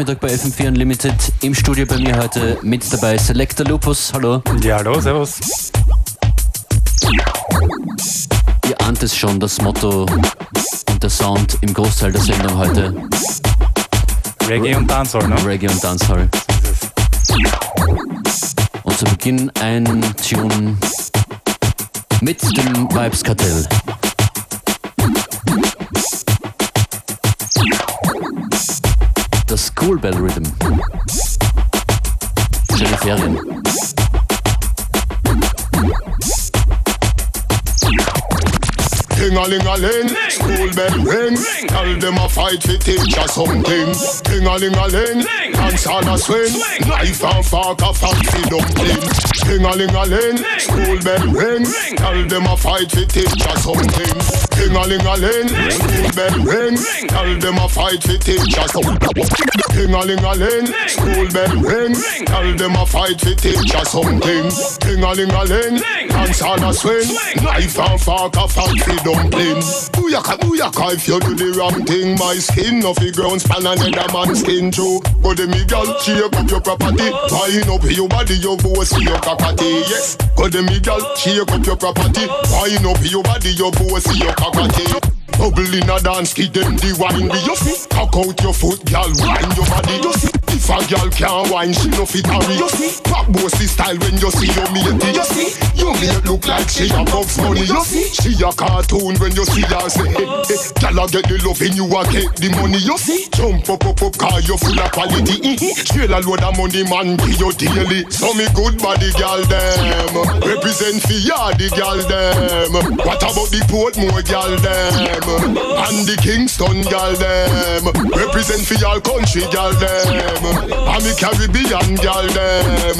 Nachmittag bei FM4 Unlimited. Im Studio bei mir heute mit dabei Selector Lupus. Hallo. Ja, hallo, servus. Ihr ahnt es schon, das Motto und der Sound im Großteil der Sendung heute. Reggae und Dancehall, ne? Reggae und Dancehall. Und zu Beginn ein Tune mit dem Vibes School Bell Rhythm. Schöne Ferien. Ting a ling a ling, school bell ring. Tell them a fight for teacher something. Ting a ling a ling, dance on a swing. Knife and fork a fancy dumpling. Ting a ling a ling, school bell ring. Tell them a fight for teacher something. Ting a ling a ling, school bell ring. Tell them a fight for teacher something. Ting a ling a ling, school bell ring. Tell them a fight for teacher something. Ting a ling a ling, dance on a swing. Knife and fork a fancy dumpling. Booyaka, booyaka, if you do the wrong thing, my skin off the ground span another man's skin too. Go the me girl, shake up your property. Wine up your body, your voice, your cockatty. Yes, go the me girl, shake up your property. Wine up your body, your voice, your cockatty. Bubble in a dance, give them the wine. Do you see? Cock out your foot, girl, wine your body. You see? If a girl can't wine, she no fit hurry. You see? Pop bossy style when you see your matey. You see? Your mate look like she a bugs money. You see? She a cartoon when you see her say, hey, hey. Girl a get the love and you a get the money. You see? Jump up, up, up, car you full of quality. Mm-hmm. Trail a load of money, man, be your daily. So me good body, girl, them. Represent for ya, the girl, them. What about the Portmore, girl, them? And the Kingston gal them Represent for your country gal them And the Caribbean gal them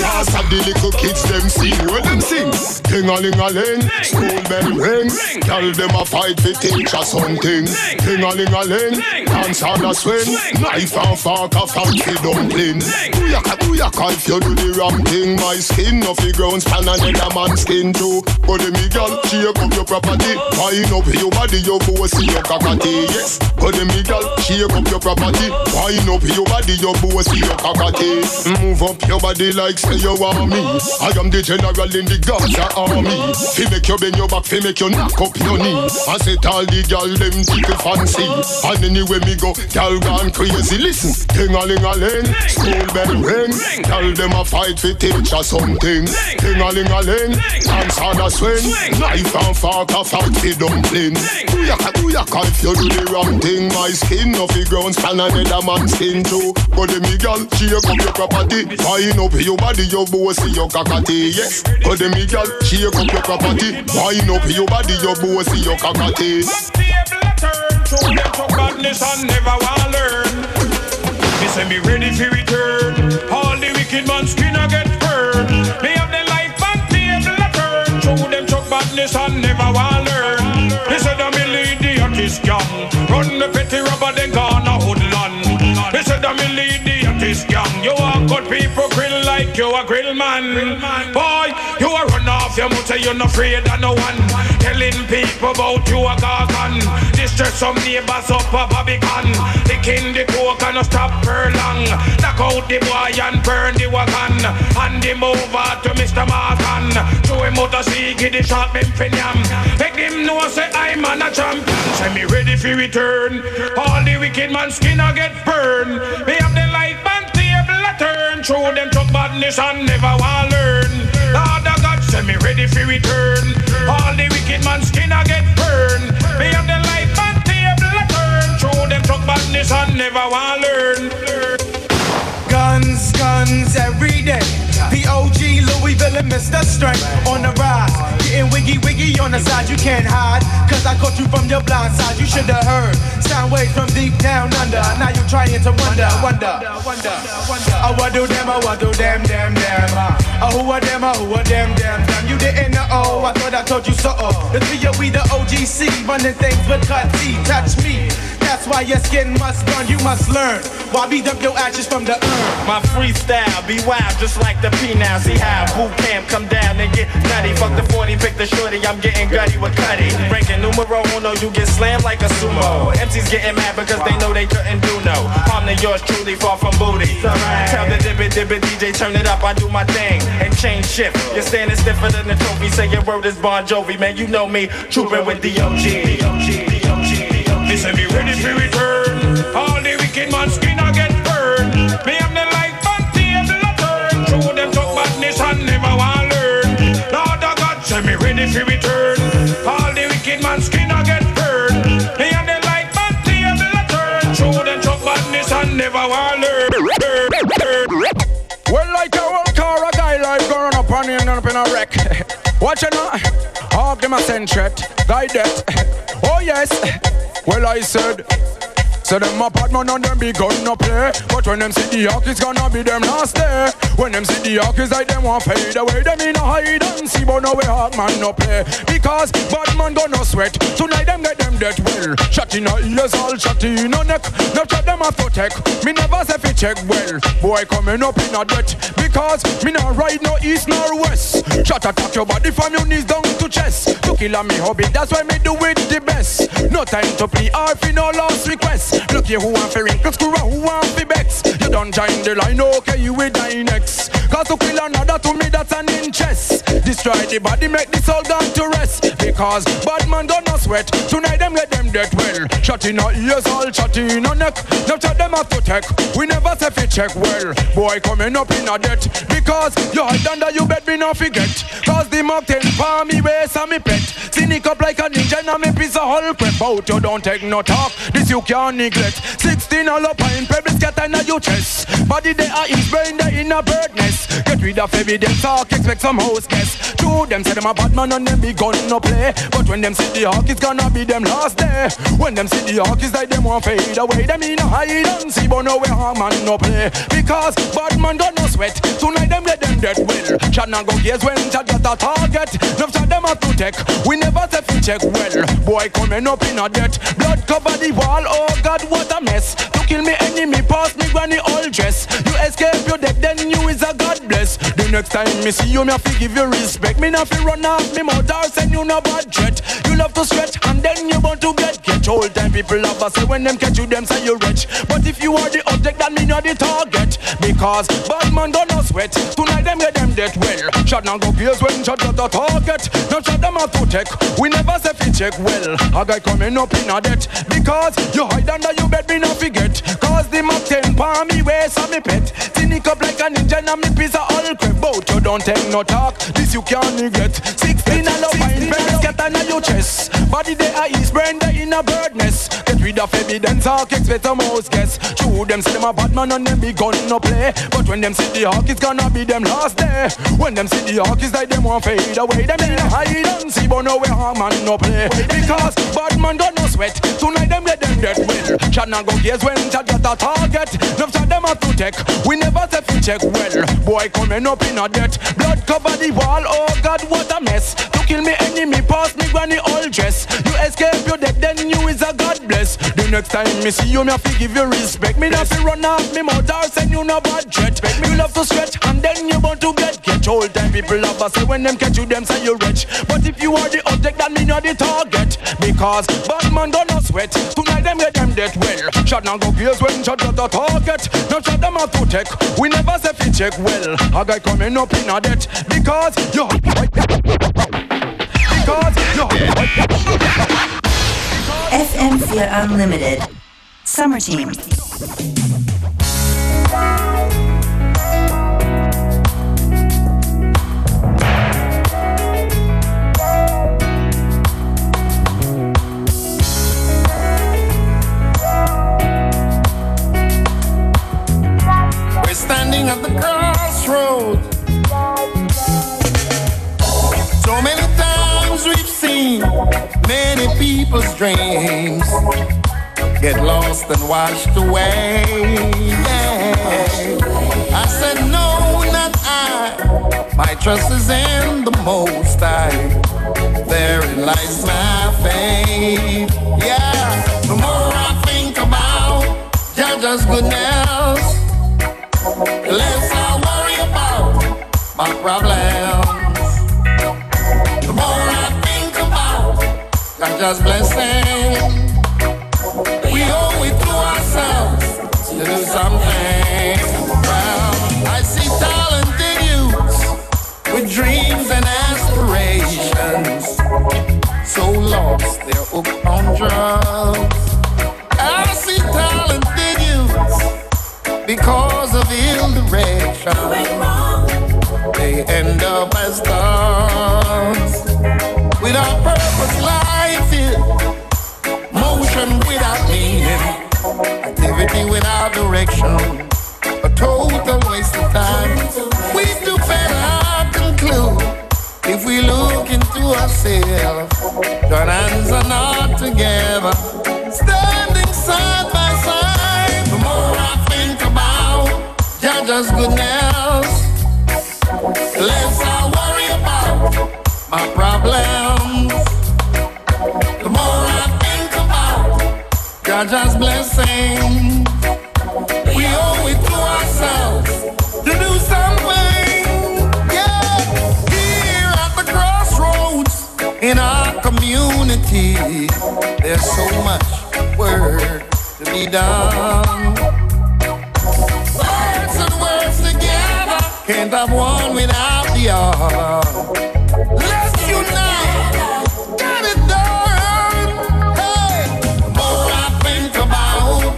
pass of the little kids them sing. Where them sing? Ting-a-ling-a-ling School bell ring Gal them a fight for teacher something Ting-a-ling-a-ling Dance on a swing. Knife and fork a fancy dumpling. Booyaka, booyaka If you do the wrong thing? My skin off the ground Span another man's skin too. But the me gal Shake up your property. Wine up your body Your voice your cockatty Yes. But the me gal Shake up your property. Wine up your body Your voice your cockatty Move up your body like say you want me. I am the general in the Gaza army. Fi make you bend your back Fi make you knock up your knee. I set all the gal Them tickle fancy. And anywhere me go Gal gone crazy. Listen Ting-a-ling-a-ling School bell ring. Gal them a fight fi teach us something. Ting-a-ling-a-ling Dance on a swing. Knife and fork a fight fi dumpling Booyaka, booyaka If you do the wrong thing My skin off the ground Span another man's skin too But the me gal Shake up your property Wine up your body Your bossy your cockatty Yes But the me gal Shake up your property Wine up your body Your bossy your cockatty Show them to badness and never want learn. Me say me ready for return. All the wicked man skin a get burned. Me have the life and table turn. Show them to badness and never want learn. Gang. Run the petty rubber then gonna hoodland. Me say that me lead the artist gang. You are good people grill like you a grill man. Boy, you a run off your mouth you're not afraid of no one. Telling people about you a gargan. Distress some neighbors up a Babylon. The king the coke and no stop for long. Knock out the boy and burn the wagon. Hand him over to Mr. Morgan. Throw him out a sea, the shot him finiam. Make him know say I'm an a champion. Say me ready for return. All the wicked man skin a get burned. Me have the and table a turn. Through them truck badness and never want learn. Lord of God, say me ready for return. All the wicked man skin a get burned. Me have the life and table a turn. Through them truck badness and never want learn. Guns, guns every day. POG, Louisville, and Mr. Strength on the rise. Getting wiggy wiggy on the side, you can't hide. Cause I caught you from your blind side, you should have heard. Sound waves from deep down under. Now you're trying to wonder, wonder, wonder, wonder. Oh, what do them, oh, what do them, them, them. Uh? Oh, who are them, oh, who are them, them, them. You didn't know, oh, I thought I told you so. The three of we the OGC, running things with cut T, touch me. That's why your skin must burn, you must learn. Why we dump your ashes from the urn? My freestyle be wild, just like the P now. See how boot camp come down and get nutty. Fuck the 40, pick the shorty, I'm getting gutty with Cuddy. Ranking numero uno, you get slammed like a sumo. MCs getting mad because they know they couldn't do no. Harm to yours truly, far from booty. Tell the dibbit dibbit DJ, turn it up, I do my thing. And change shift. You're standing stiffer than the trophy. Say your word is Bon Jovi, man. You know me, trooping with the OG. Listen, be ready for return. All the wicked man Watch it now. Hog them a centret. Guide that. Oh, yes. Well, I said. So them a bad man and them big gun no play But when them see the hawk it's gonna be them last day. When them see the hawk it's like them want pay. The way Them in a hide and see but no way hawk man no play Because bad man gonna sweat. Tonight them get them dead well. Shot in a ears all shot in a neck. No shot them a to tech. Me never say fi check well. Boy coming up in a debt. Because me not ride no east nor west. Shot attack your body from your knees down to chest. To kill a me hobby that's why me do it the best. No time to play or fi no last request Look here who want fi wrinkle screw who want fi bex You don't join the line okay you will die next Cause to kill another to me that's an interest. Destroy the body make the soul down to rest. Because bad man gonna sweat. Tonight them get them dead well. Shot in our ears all shot in our neck. Now shot them have to take We never say fi check well. Boy coming up in a debt. Because you hide under you bed me not forget. Cause the ten palm me waist and me pet Cynic up like a ninja now me piece of whole crap out You don't take no talk. This you can't neglect. 16 all up in pebbles get in your chest. Body they are in brain they in a bird nest Get rid of evidence talk expect some house guests Two them say them a bad man and them be gun no play. But when them see the hawk it's gonna be them last day. When them see the hawk it's like them want fade away. Them in a hide and see but no way hawk man no play. Because bad man got no sweat. Tonight them get them dead Shot and go gears when shot got a target. Enough shot them a to take. We never say fi check well. Boy coming up in a debt. Blood cover the wall. Oh God what a mess. To kill me enemy pass me granny all dress. You escape your death then you is a God bless. The next time me see you me have to give you respect. Me not fi run off me mouth send you no bad threat. You love to stretch and then you want to get catch All time people love us say when them catch you them say you rich But if you are the object that me not the target. Because bad man gonna sweat. Tonight them get them dead well. Shot now go pierce when shot got the target. Now shot them have to take We never say fi check well. A guy coming up in a debt. Because you hide under your bed me not forget. Cause the Mac 10 palm me waist and me pet. Cynic up like a ninja and me of all crap. Bout you don't take no talk. This you can't neglect 16 and up in bed get under your chest. Body they are east brain they in a bird nest. Get rid of evidence talk expect some house guess. True them say them a bad man and them be gun no play. But when them see the hawk it's gonna be them last day. When them see the hawk it's like them want fade away. Them in a hide and see but no hawk man no play. Because bad man got no sweat. Tonight them get them dead well and go gears when shot got a target. Enough shot them have to take We never say to check well. Boy coming up in a debt. Blood cover the wall. Oh God what a mess. To kill me enemy pass me granny all dress. You escape your death then you is a God bless. The next time me see you me have to give you respect. Me not fi run off me mouth or send you no bad threat. Me love to stretch and then you want to get catch All time people love us say when them catch you them say you rich. But if you are the object that me not the target. Because bad man gonna sweat. Tonight them get them dead well. Shot now go pierce when shot got the target. Now shot them have to take We never say fi check well. A guy coming up in a debt. Because you Because you FM4 Unlimited. Summer Team. At the crossroads. So many times we've seen many people's dreams get lost and washed away. Yeah. I said, No, not I. My trust is in the Most High. Therein lies my faith. Yeah. The more I think about just goodness. Less I worry about my problems. The more I think about God just blessing. We owe it to ourselves to do something. Well, I see talented youths with dreams and aspirations. So lost, they're hooked on drugs. I see talented youths because end up as stars without purpose. Life is motion without meaning, activity without direction, a total waste of time. We do better conclude if we look into ourselves. Join hands are not together, standing side by side. The more I think about Judge's goodness, less I worry about my problems. The more I think about Judge's blessing, we owe it to ourselves to do something. Yeah, here at the crossroads in our community, there's so much work to be done. Words and words together can't have one other. Let's unite, get it done. Hey, more I think about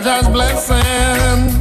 God's blessing, we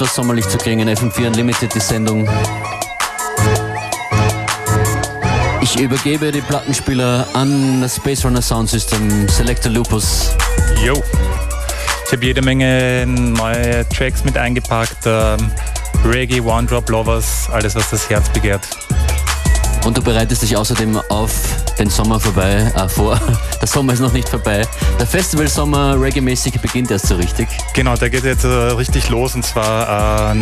etwas sommerlich zu klingen. FM4 Unlimited, die Sendung. Ich übergebe die Plattenspieler an das Space Runner Sound System, Selector Lupus. Yo. Ich habe jede Menge neue Tracks mit eingepackt. Ähm, Reggae, One Drop Lovers, alles was das Herz begehrt. Und du bereitest dich außerdem auf den Sommer vorbei, äh, vor. Der Sommer ist noch nicht vorbei. Der Festival-Sommer Reggae-mäßig beginnt erst so richtig. Genau, der geht jetzt äh, richtig los und zwar äh,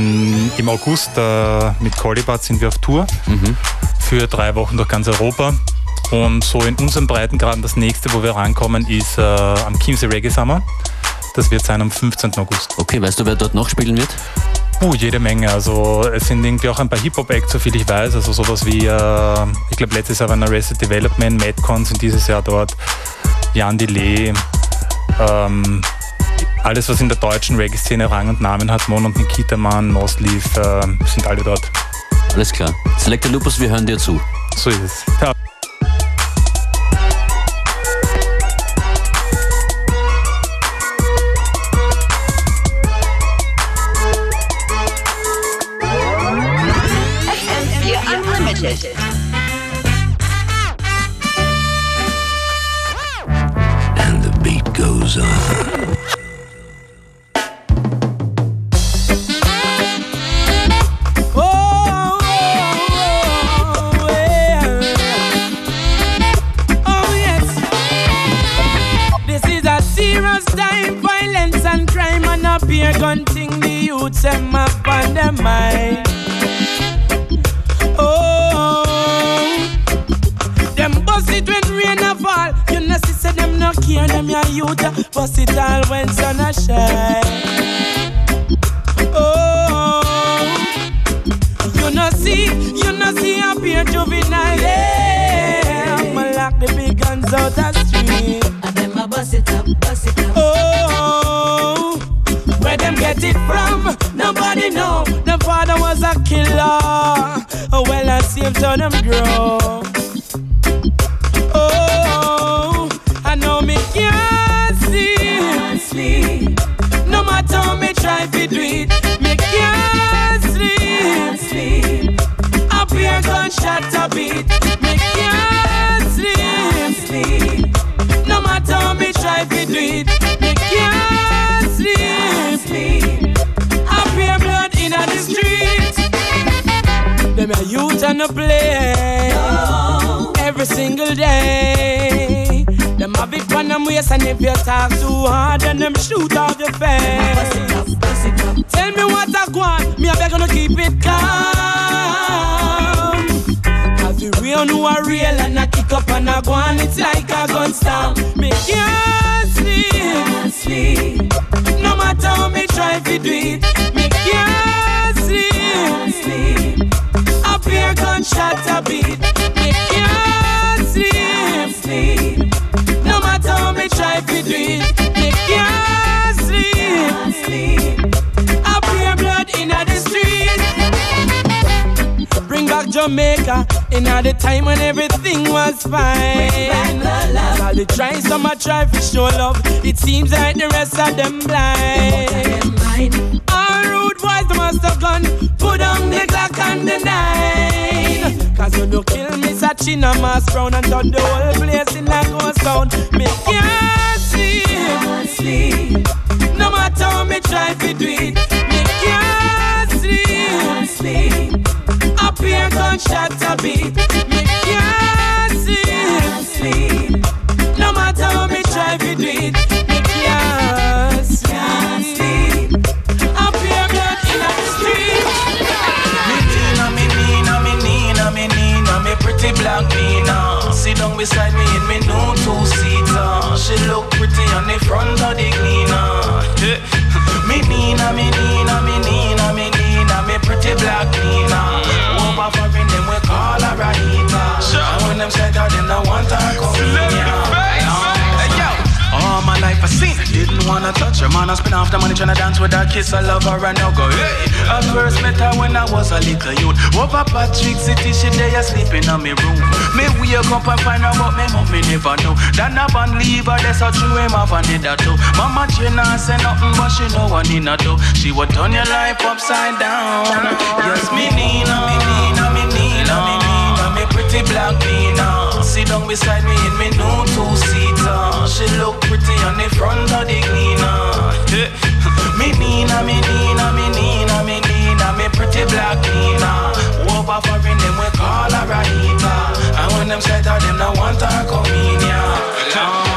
im August äh, mit Colibat sind wir auf Tour Mhm. für drei Wochen durch ganz Europa. Und so in unserem Breitengraden das nächste, wo wir rankommen, ist äh, am Chiemsee Reggae Summer. Das wird sein am 15. August. Okay, weißt du, wer dort noch spielen wird? Uh, jede Menge. Also es sind irgendwie auch ein paar Hip-Hop-Acts, soviel ich weiß. Also sowas wie, äh, ich glaube letztes Jahr waren Arrested Development, Madcon sind dieses Jahr dort, Jan Delay, ähm, alles was in der deutschen Reggae-Szene Rang und Namen hat, Mon und Nikita Mann, Nosleaf, äh, sind alle dort. Alles klar. Selector Lupus, wir hören dir zu. So ist es. Ja. FM4 Unlimited. Talk too hard, then them shoot off your face. Tell me what I want, me I beg to keep it calm. Cause the real know are real and I kick up and I go on, it's like a gun storm. Me can't sleep, no matter how me try to do it. Me can't sleep, beer gunshot a beat. It. Me can't sleep, a beer blood in the street. Bring back Jamaica in the time when everything was fine. All the try, some a try for show love. It seems like the rest of them blind. All rude boys, they must have gone. Put on the Glock and the nine. Cause when you kill me, Sachina Mass Brown and turn the whole place in a ghost town. Me can't sleep. No matter how me try to do it, me can't sleep. Gunshot a beat, me can't sleep. No matter how me try to do it, me can't sleep. Beer blood in. Me me me pretty. Sit down beside me in me new two-seater. She look on the front of the cleaner. Yeah. Me Nina, me Nina, me Nina, me Nina, me pretty black Nina. Over for me, them we call her Anita. And when them said that, them no want her come her, man. I spin off the money tryna dance with that kiss. I love her and now go, hey. I first met her when I was a little youth. Over Patrick City, she there sleeping on me room. Me wake up and find out about me mom, me never know. Then I band leave her, that's how true him have a that too. Mama Jenna say nothing, but she know what need to do. She would turn your life upside down. Yes, me Nina, me Nina, me Nina, me Nina, me pretty black Nina. Sit down beside me in me new two-seater. She look pretty on the front of the cleaner. me Nina, me Nina, me Nina, me Nina, me pretty black Nina. Over for in them we call her Rahita. And when them set her, them no want her come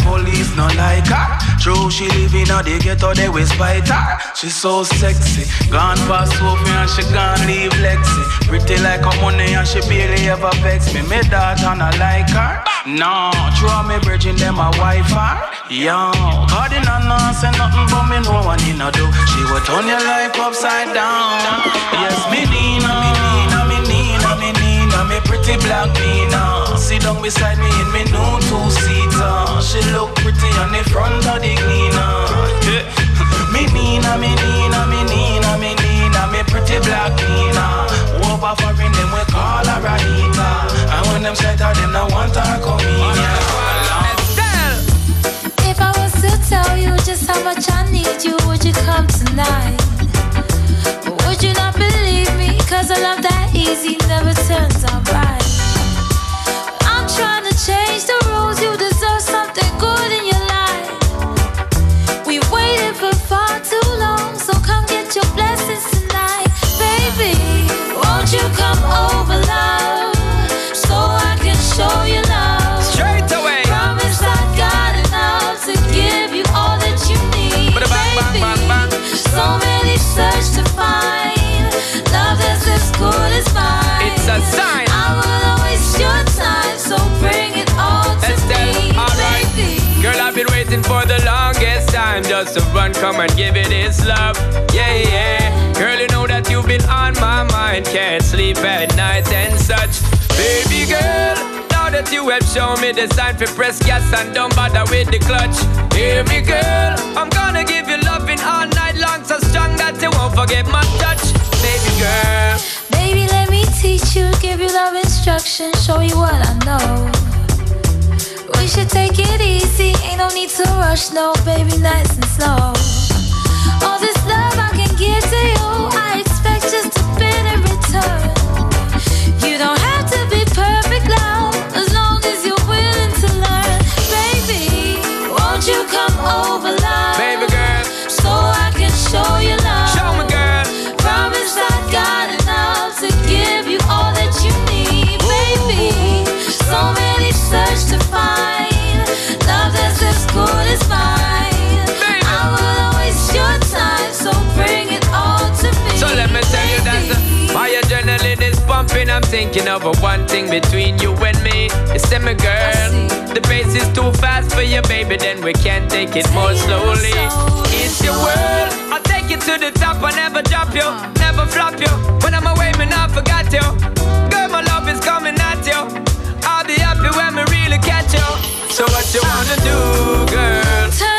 in, yeah. Hey yo, the police no like her. True, she live in a the ghetto, they we spite her. She so sexy, gone past Sophie and she gone leave Lexi. Pretty like a money and she barely ever vex me. Me daughter not like her. No, true, me virgin them a Wi-Fi. Yo, God in a no say nothing but me know what he not do. She will turn your life upside down. Yes, me Nina, me Nina, pretty black Nina. Sit down beside me in me new two-seater. She look pretty on the front of the cleaner. Yeah. me Nina, me Nina, me Nina, me Nina, me pretty black Nina. Over for in them we call her Rahita. And when them set her, them no want her come in. If I was to tell you just how much I need you, would you come tonight? Or would you not believe me? Cause a love that easy never turns out right. Just to run, come and give it its love. Yeah, yeah. Girl, you know that you've been on my mind. Can't sleep at night and such. Baby girl, now that you have shown me the sign for press gas and don't bother with the clutch. Hear me, girl. I'm gonna give you loving all night long, so strong that you won't forget my touch. Baby girl. Baby, let me teach you, give you love instruction, show you what I know. We should take it easy, ain't no need to rush, no, baby, nice and slow. All this love I can give to you, I expect just a bit in return. Thinking of a one thing between you and me. You see me, girl. The pace is too fast for you, baby. Then we can't take it more slowly. It's your world. I'll take you to the top. I never drop you, never flop you. When I'm away, me not forgot you. Girl, my love is coming at you. I'll be happy when we really catch you. So what you wanna do, girl?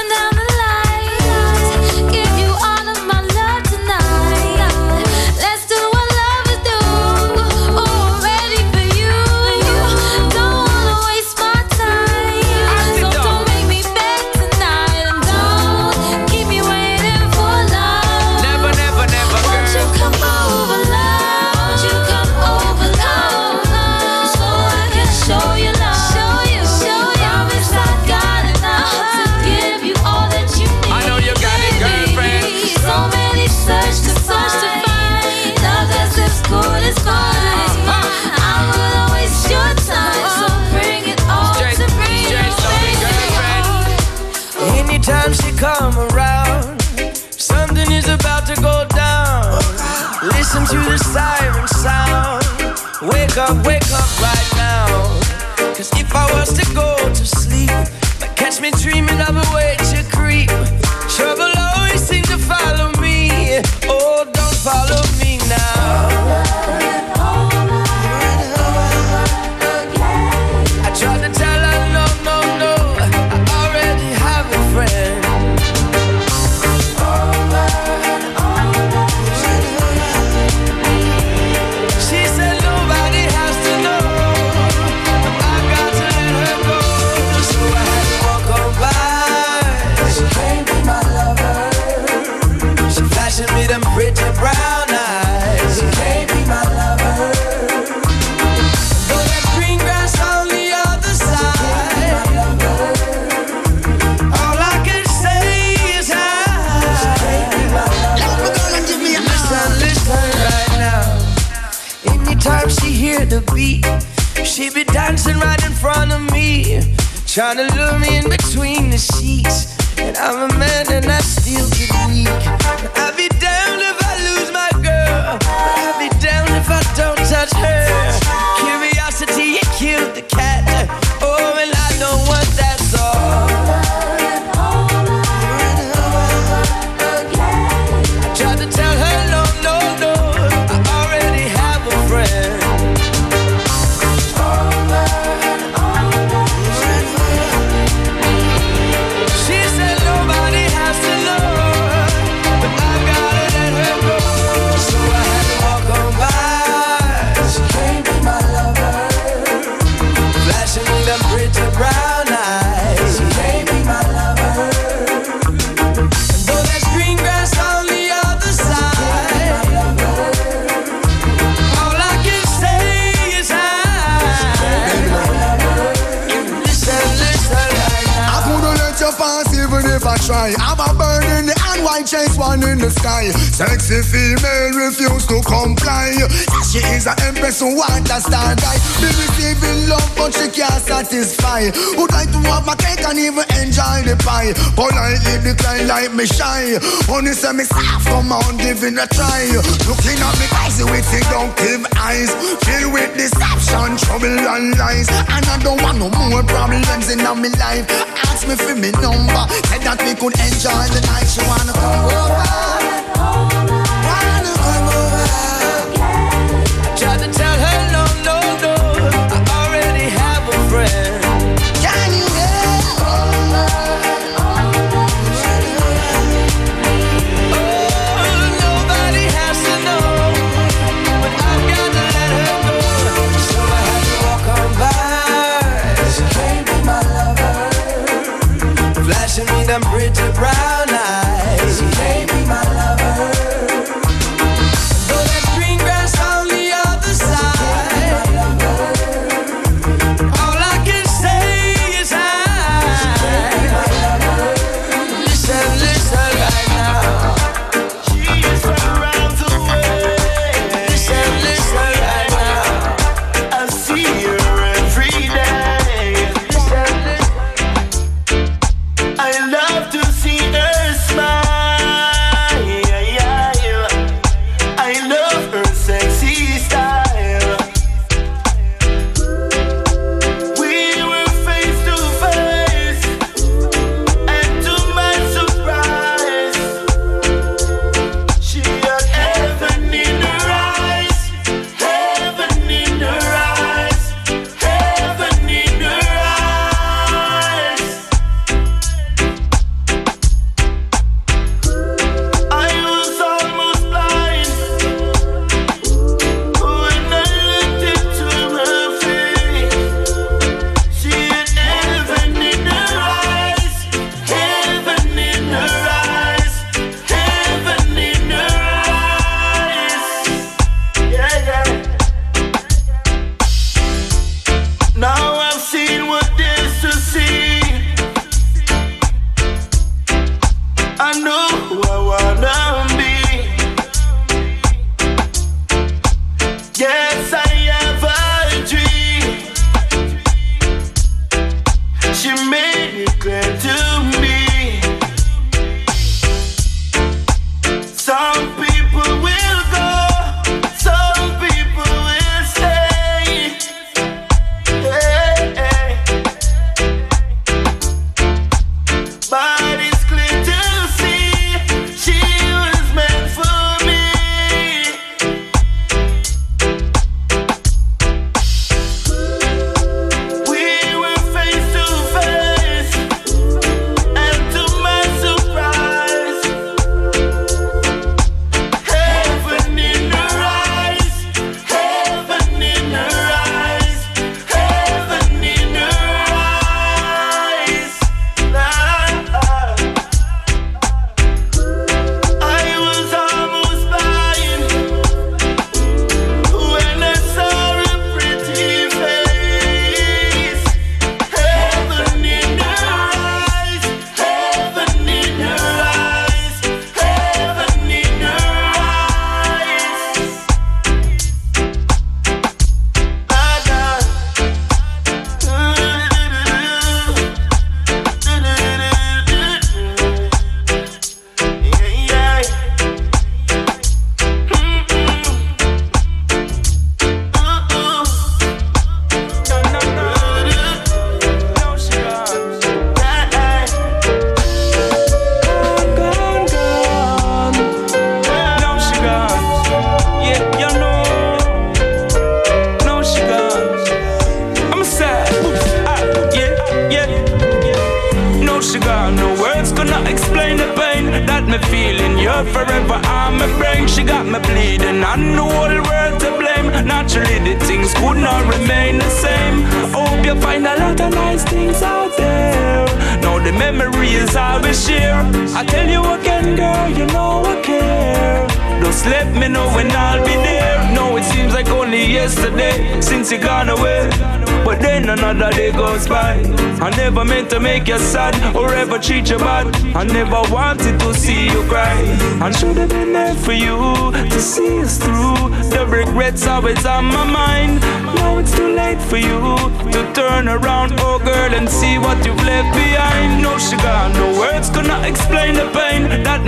If I was to go to sleep, might catch me dreaming of a way refuse to comply. She is an empress who want a star guy. Be receiving love, but she can't satisfy. Would like to have my cake and even enjoy the pie. Politely decline like me shy. Only say me soft, come on, giving a try. Looking at me crazy with the don't give eyes. Filled with deception, trouble and lies. And I don't want no more problems in my life. Ask me for me number, said that we could enjoy the night. She wanna come over.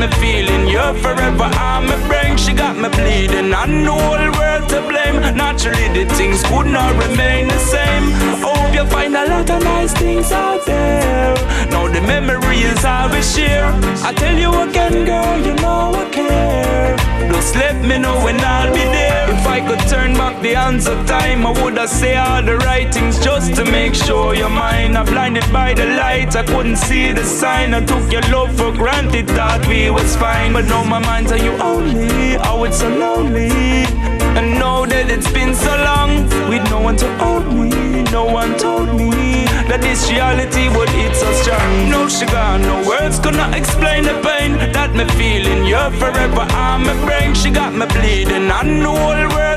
Me feeling. Forever on my brain. She got me bleeding. I know all the world to blame. Naturally, the things could not remain the same. Hope you find a lot of nice things out there. Now the memories I will share. I tell you again, girl, you know I care. Just let me know when I'll be there. If I could turn back the hands of time, I would have say all the right things just to make sure you're mine. I'm blinded by the light, I couldn't see the sign. I took your love for granted, thought we was fine. But now my mind's on you only. Oh, it's so lonely. And know that it's been so long with no one to hold me. No one told me that this reality would hit so strong. No sugar, no words gonna explain the pain that me feeling. You're forever on my brain. She got me bleeding. I know all the world to blame.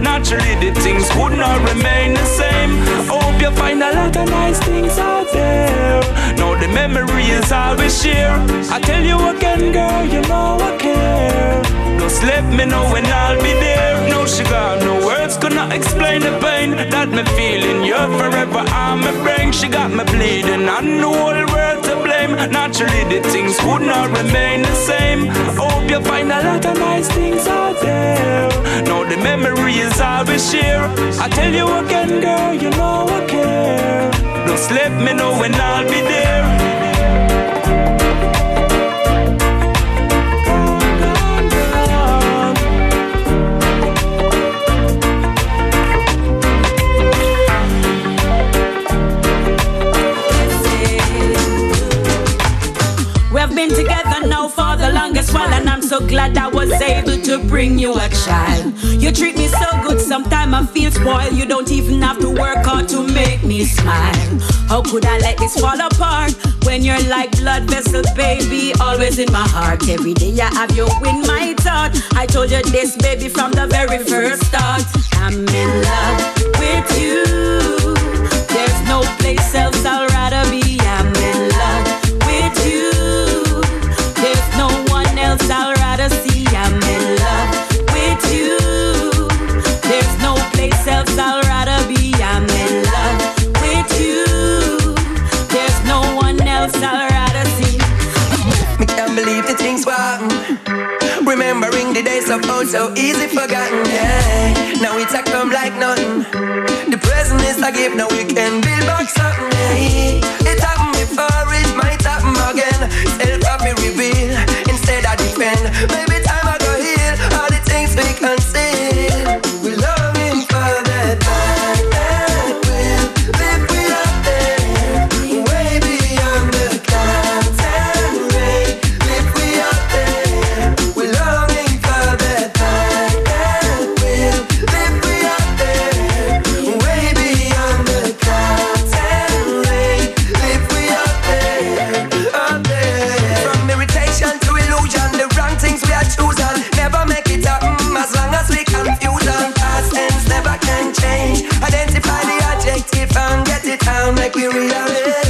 Naturally, the things would not remain the same. Hope you find a lot of nice things out there. Now the memories I will share. I tell you again, girl, you know I care. Just let me know when I'll be there. No sugar, no words gonna explain the pain that me feeling. You're forever on my brain. She got me bleeding. All the world blame. Naturally, the things would not remain the same. Hope you find a lot of nice things out there. Now the memories I will share. I tell you again, girl, you know I care. Just let me know when I'll be there. Together now for the longest while, and I'm so glad I was able to bring you a child. You treat me so good, sometimes I feel spoiled. You don't even have to work hard to make me smile. How could I let this fall apart when you're like blood vessels, baby? Always in my heart. Every day I have you in my thought. I told you this, baby, from the very first start. I'm in love with you. There's no place else I'd old, so easy forgotten. Yeah, now it's a come like nothing. The present is a gift, now we can build back something. Hey, it happened before, it might happen again. Self me reveal instead I defend. Maybe down, make me realize.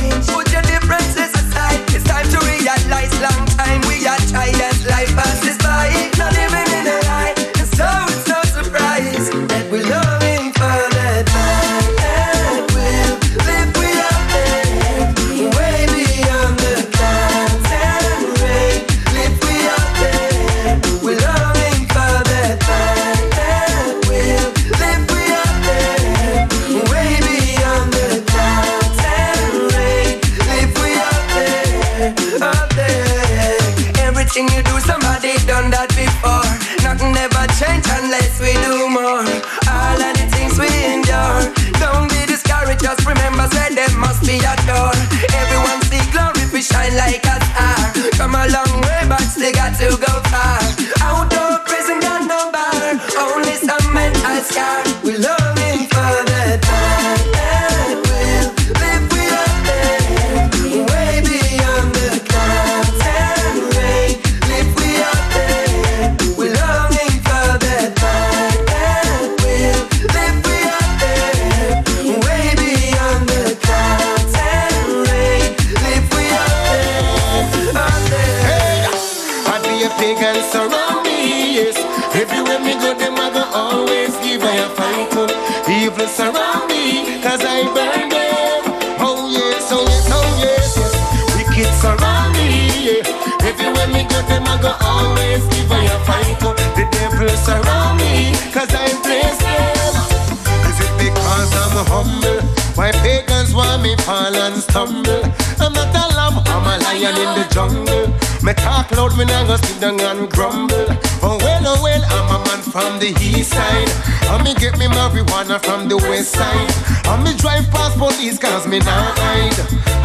I'm not a lamb, I'm a lion in the jungle. Me talk loud, me nah go sit down and grumble. Oh well, oh well, I'm a man from the east side. And me get me marijuana from the west side. And me drive past police cause me not hide.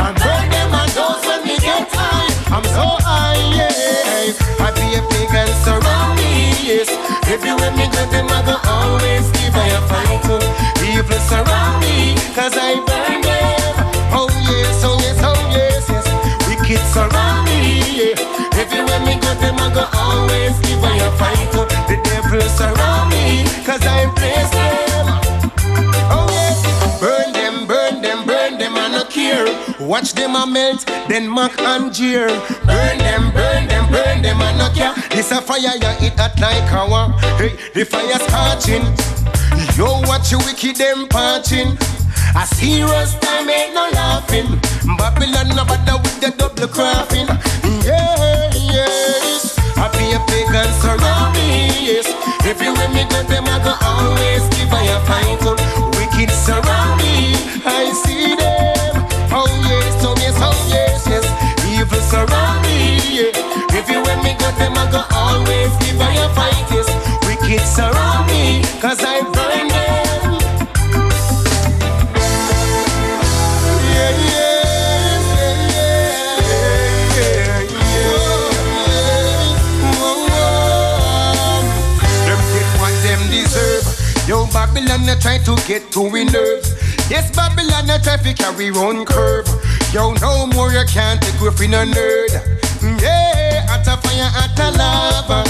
And burn them and those when me get high. I'm so high, yeah. I be a pagan surround me, yes. Everywhere me go, them I go always give I a fight. Evil surround me, cause I burn them. Oh yes, oh yes, oh yes, yes. Wicked surround me, yeah. Everywhere me go, them I go always give I a fight. The devil surround me, cause I bless them. Oh yes, burn them, burn them, burn them, I no care. Watch them a melt, then mock and jeer. Burn them, burn them, burn them, I no care. This a fire, ya it hot like our. Hey, the fire scorching. Yo, watch you wicked them parching. A serious time ain't no laughing. Babylon no bother with the double crossing. Yeah, yes. I be a pagan surround me, yes. Everywhere me go, them I go always give I a fight. Wicked surround me, I see them. Oh yes, oh yes, oh yes, yes. Evil surround me, yeah. Everywhere me go, them I go always give I a fight. Wicked surround me, cause I burn them. Yo, Babylon, they try to get to we nerves. Yes, Babylon, they try to carry on curve. Yo, no more you can't take with in a nerd. Mm, yeah, at a fire, at a lava.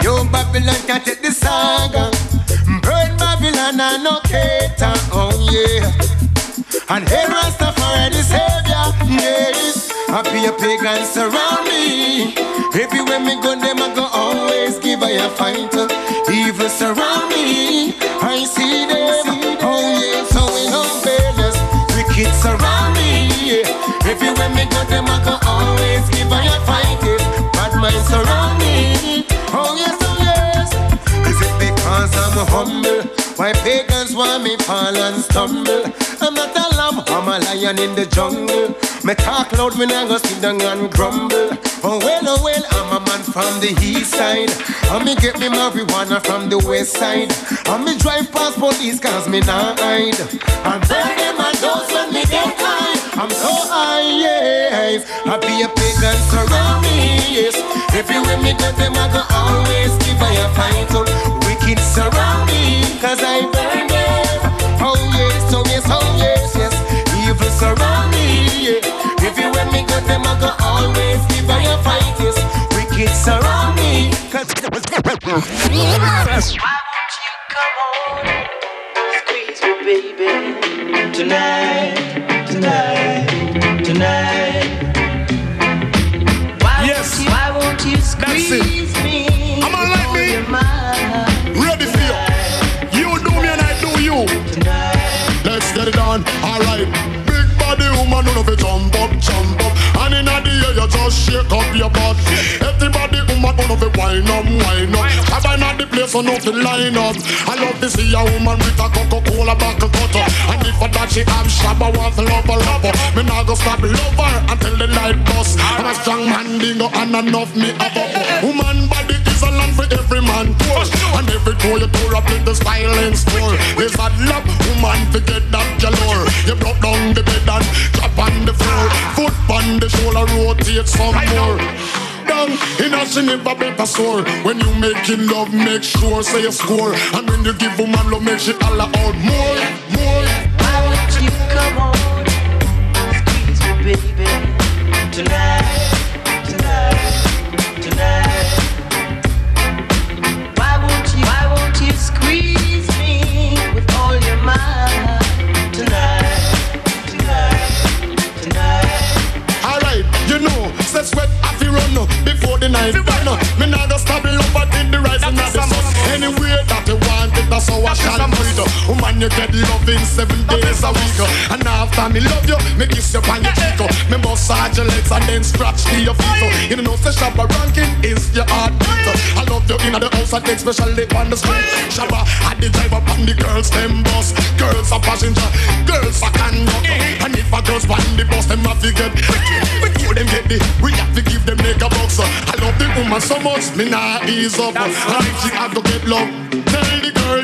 Yo, Babylon can't take the saga. Burn Babylon and no cater. Oh, yeah. And hey, Rastafari the Savior, yes. I be a pagan surround me. Everywhere me go, them I go always give I a fight. Evil surround me, I see them. Oh yes, so we no fairness. Wicked surround me. yeah. Everywhere me go, them I go always give I a fight. Bad mind surround me. It because I'm humble? Why pagans want me fall and stumble? I'm not a lamb, I'm a lion in the jungle. Me talk loud, me nah go sit down and grumble. Oh well, oh well, I'm a man from the east side. And me get me marijuana from the west side. And me drive past police cause me nah hide. And burn them and those when me get high. I'm so high, yes. I be a pagan surround me, yes. Everywhere me go, them I go always give I a fight. Wicked surround me, cause I burn them. Oh yes, oh yes, oh yes, yes. Evil surround me, yeah. Everywhere me go, them I go always give I a fight, yes. Wicked surround me, cause Squeeze me, baby. Tonight, tonight, tonight. Why Yes. won't you, why won't you squeeze on. Big body woman, none of it jump up, jump up. And in the air, you just shake up your butt. Everybody woman, none of it wind up, wind up. Have I not the place for nothing line up? I love to see a woman with a Coca-Cola buckle cutter. And if for that she have shabba, want to love her, love her. Me nah go stop love her until the light bust. I'm a strong man, dingo, and enough me have a woman body a land for every man tour. And every tour you tour up in the styling store. There's a love woman to get that galore. You broke down the bed and drop on the floor. Foot on the shoulder, rotate some more. Down in a she never better sore. When you making love, make sure say you score. And when you give woman love, make she holla out more, more. Why won't you come on? Squeeze me, baby. Tonight, tonight, say sweat have to run uh, before the night. Me nah go stop love until the rising of the sun. Anywhere that it, that's how I shall do it. Woman, oh, you get loving seven days a week. And after me love you, me kiss you on your cheek. Me massage your legs and then scratch to your feet. You know, say Shabba ranking is your heartbeat. I love you in the house, I take special on the street. Shabba, I the driver on the girls, them bus. Girls are passenger, girls are conductor. And if a girls on the bus, them have to get Before them get the, we have to give them nigga box. I love the woman so much, me nah ease up. And if she have to get love, tell the girl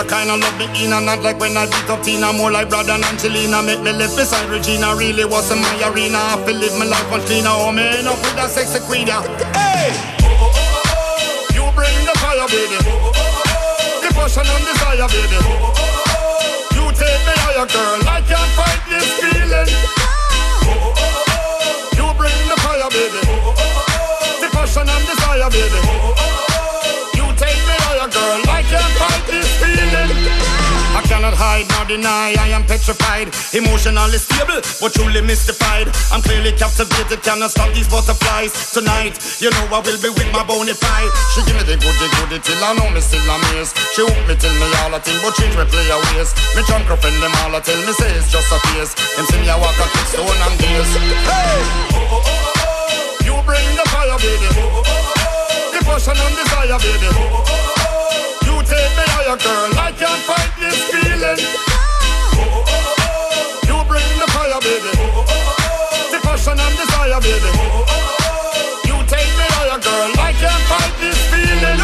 Kind of love me in not like when I beat up Tina More like brother and Angelina. Make me live beside Regina Really wasn't my arena. I feel live my life on cleaner. Oh end up with a sexy queen. Hey! You bring the fire baby. The passion and desire baby. You take me higher girl. I can't fight this feeling. You bring the fire baby. The passion and desire baby cannot hide nor deny. I am petrified Emotionally stable but truly mystified. I'm clearly captivated Cannot stop these butterflies. Tonight you know I will be with my bonafide She give me the goody goody till I know me still amaze She hook me till me all a thing But she me play a ways Me drunk her friend them all a tell me say it's just a face Them see me a walk a stone and gaze. Hey! Oh, oh, oh, oh. You bring the fire baby. Oh, oh, oh, oh. The passion and desire baby. Oh, oh, oh, oh. You take me higher girl. I can't fight this feeling You bring the fire baby. The passion and desire baby. You take me higher girl. I can't fight this feeling.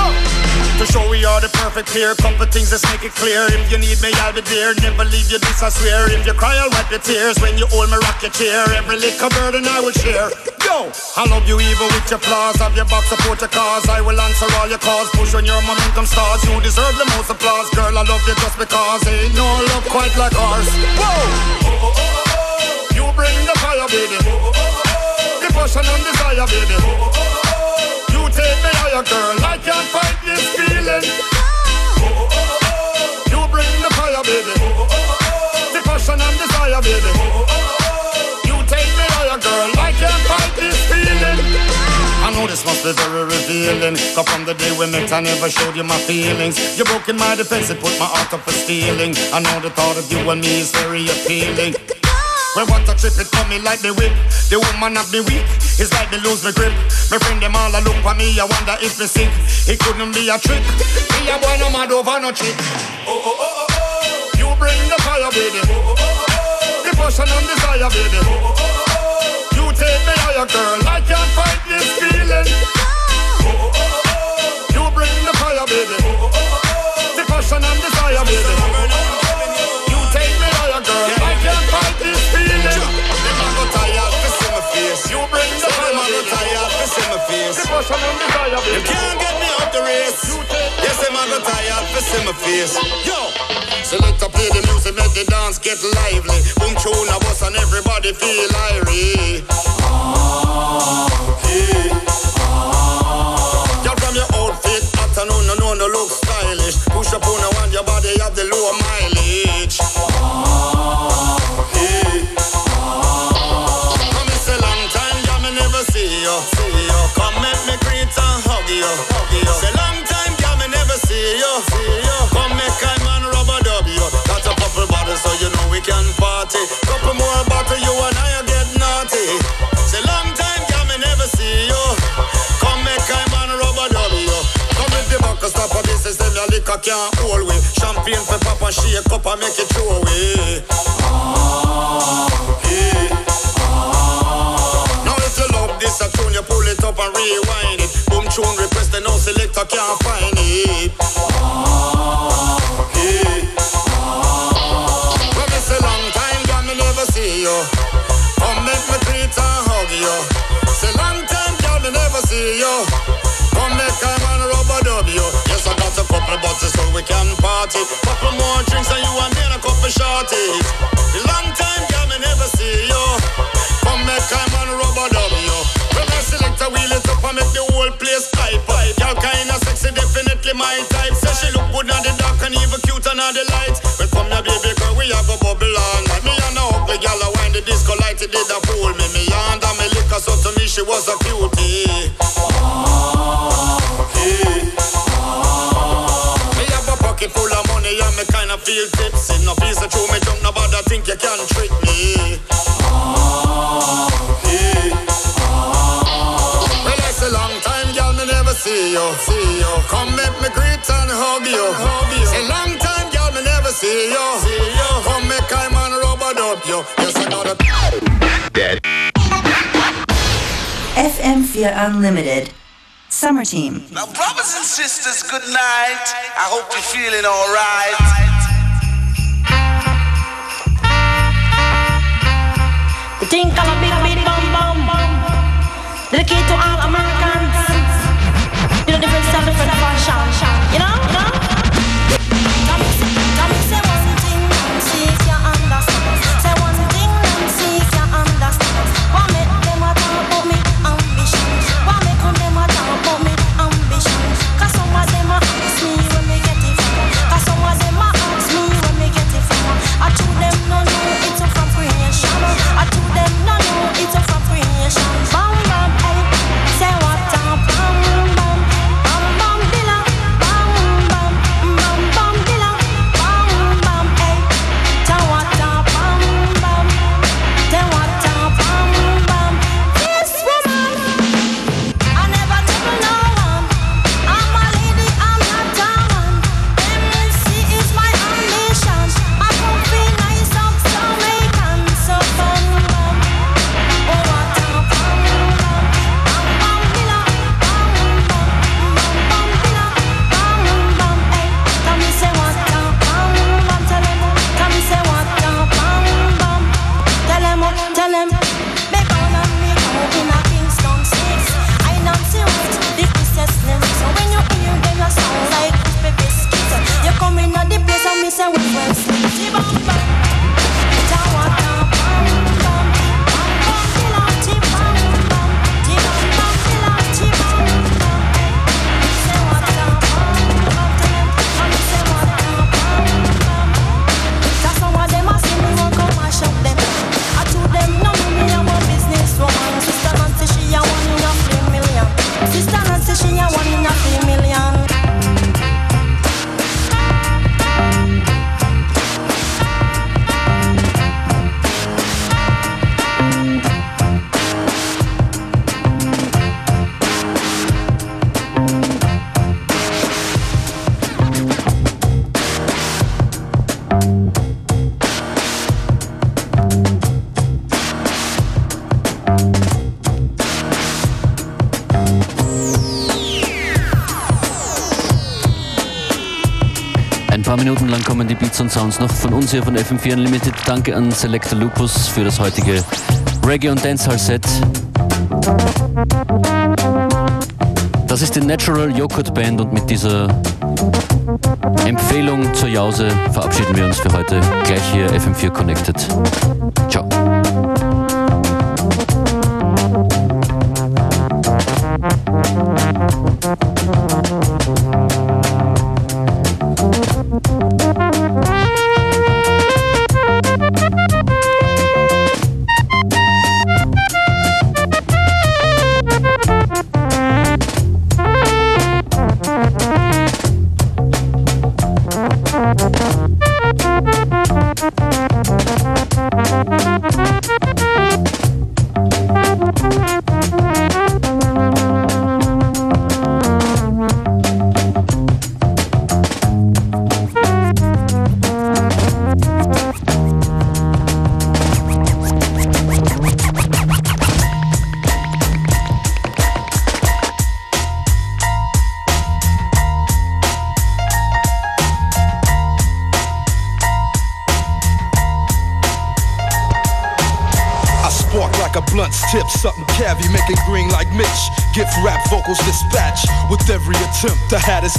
To show we are the perfect pair Couple things, let's make it clear. If you need me, I'll be there. Never leave you, this I swear. If you cry, I'll wipe your tears. When you hold me, rock your chair Every little burden I will share Yo, I love you even with your flaws. Have your back, support your cause. I will answer all your calls. Push on your momentum stars. You deserve the most applause. Girl, I love you just because Ain't no love quite like ours. Whoa! Oh, oh, oh, You bring the fire, baby. The passion and desire, baby. You take me higher, girl. I can't fight this feeling. You bring the fire, baby. The passion and desire, baby this must be very revealing. Cause from the day we met I never showed you my feelings. You broke in my defense, it put my heart up for stealing. I know the thought of you and me is very appealing. When what a trip it coming like the whip The woman have me weak, it's like me lose my grip. My friend them all a look for me, I wonder if me sick. It couldn't be a trick. Me a boy no mad over no chick. Oh oh oh oh oh. You bring the fire baby. Oh oh oh oh. The passion and desire baby. Oh oh oh oh, oh. You take me higher girl, I can't fight this feeling. Oh oh oh You bring the fire baby. Oh oh oh The passion and desire baby. You take me higher girl, I can't fight this feeling. Them a go tired to see my face. You bring the Say them a fire go baby tired to see my face. The passion and desire baby Them tired to see my face. Yo. Select to play the music, make the dance get lively. Boom tune a bus and everybody feel irie. Girl ah, ah. from your outfit, afternoon, no, no, no look stylish. Push up on the one, your body can't hold we. Champagne for papa, shake up and make it throw away. Ah, yeah. ah. Now if you love this a tune, you pull it up and rewind it. Boom tune request, the no selector can't find it. Bottles so we can party. Couple more drinks and you and me and a couple shorties. A long time, girl, me never see you. Come make I man rubber dub you. When I select a wheel it up and make the whole place type. Girl kinda sexy, definitely my type. Say she look good on the dark and even cute under the lights. Well, come here, baby girl, we have a bubble on. Me and no ugly girl, I wind the disco light, it did a fool me. Me and me liquor, so to me she was a cutie. And me kinda feel tipsy. No piece of true, me don't know about think you can trick me. Okay. Well, it's a long time, girl, me never see you, see you. Come make me greet and hug you, hug you. A long time, girl, me never see you, see you. Come make I man rubber dub you. Yes, I know that. Dead. FM4 Unlimited. Summer Team. Now, brothers and sisters, good night. I hope you're feeling alright. The tinkle a big big bum bum bum. Dedicated to all Americans. Beats und Sounds noch von uns hier von FM4 Unlimited. Danke an Selector Lupus für das heutige Reggae- und Dancehall-Set. Das ist die Natural Joghurt Band und mit dieser Empfehlung zur Jause verabschieden wir uns für heute. Gleich hier FM4 Connected.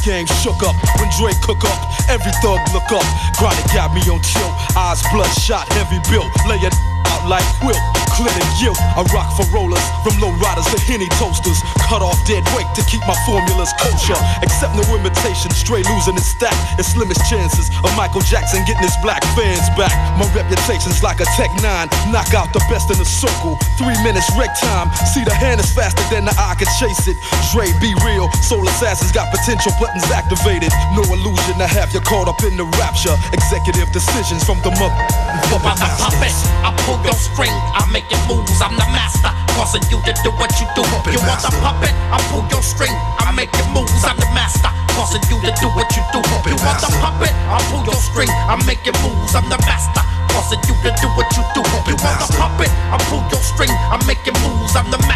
Gang shook up when Dre cook up. Every thug look up. Chronic got me on chill, eyes bloodshot, heavy built, lay it out like quilt. clinic guilt. I rock for rollers, from low riders to henny toasters. Cut off dead weight to keep my formulas kosher. Accept no imitation, straight losing its stack. It's slimmest chances Michael Jackson getting his black fans back. My reputation's like a Tech 9, knock out the best in the circle. Three minutes wreck time. See the hand is faster than the eye can chase it. Dre, be real. Soul assassins got potential buttons activated. No illusion to have you caught up in the rapture. Executive decisions from the mother. I'm a puppet. I pull your string. I make it moves. I'm the master. Causing you to do what you do. You want a puppet? I pull your string. I make it moves. I'm the master. Causing you to do what you do. You want a puppet? I pull your string. I make it moves. I'm the master. Causing you to do what you do. You want a puppet? I pull your string. I make it moves. I'm the master.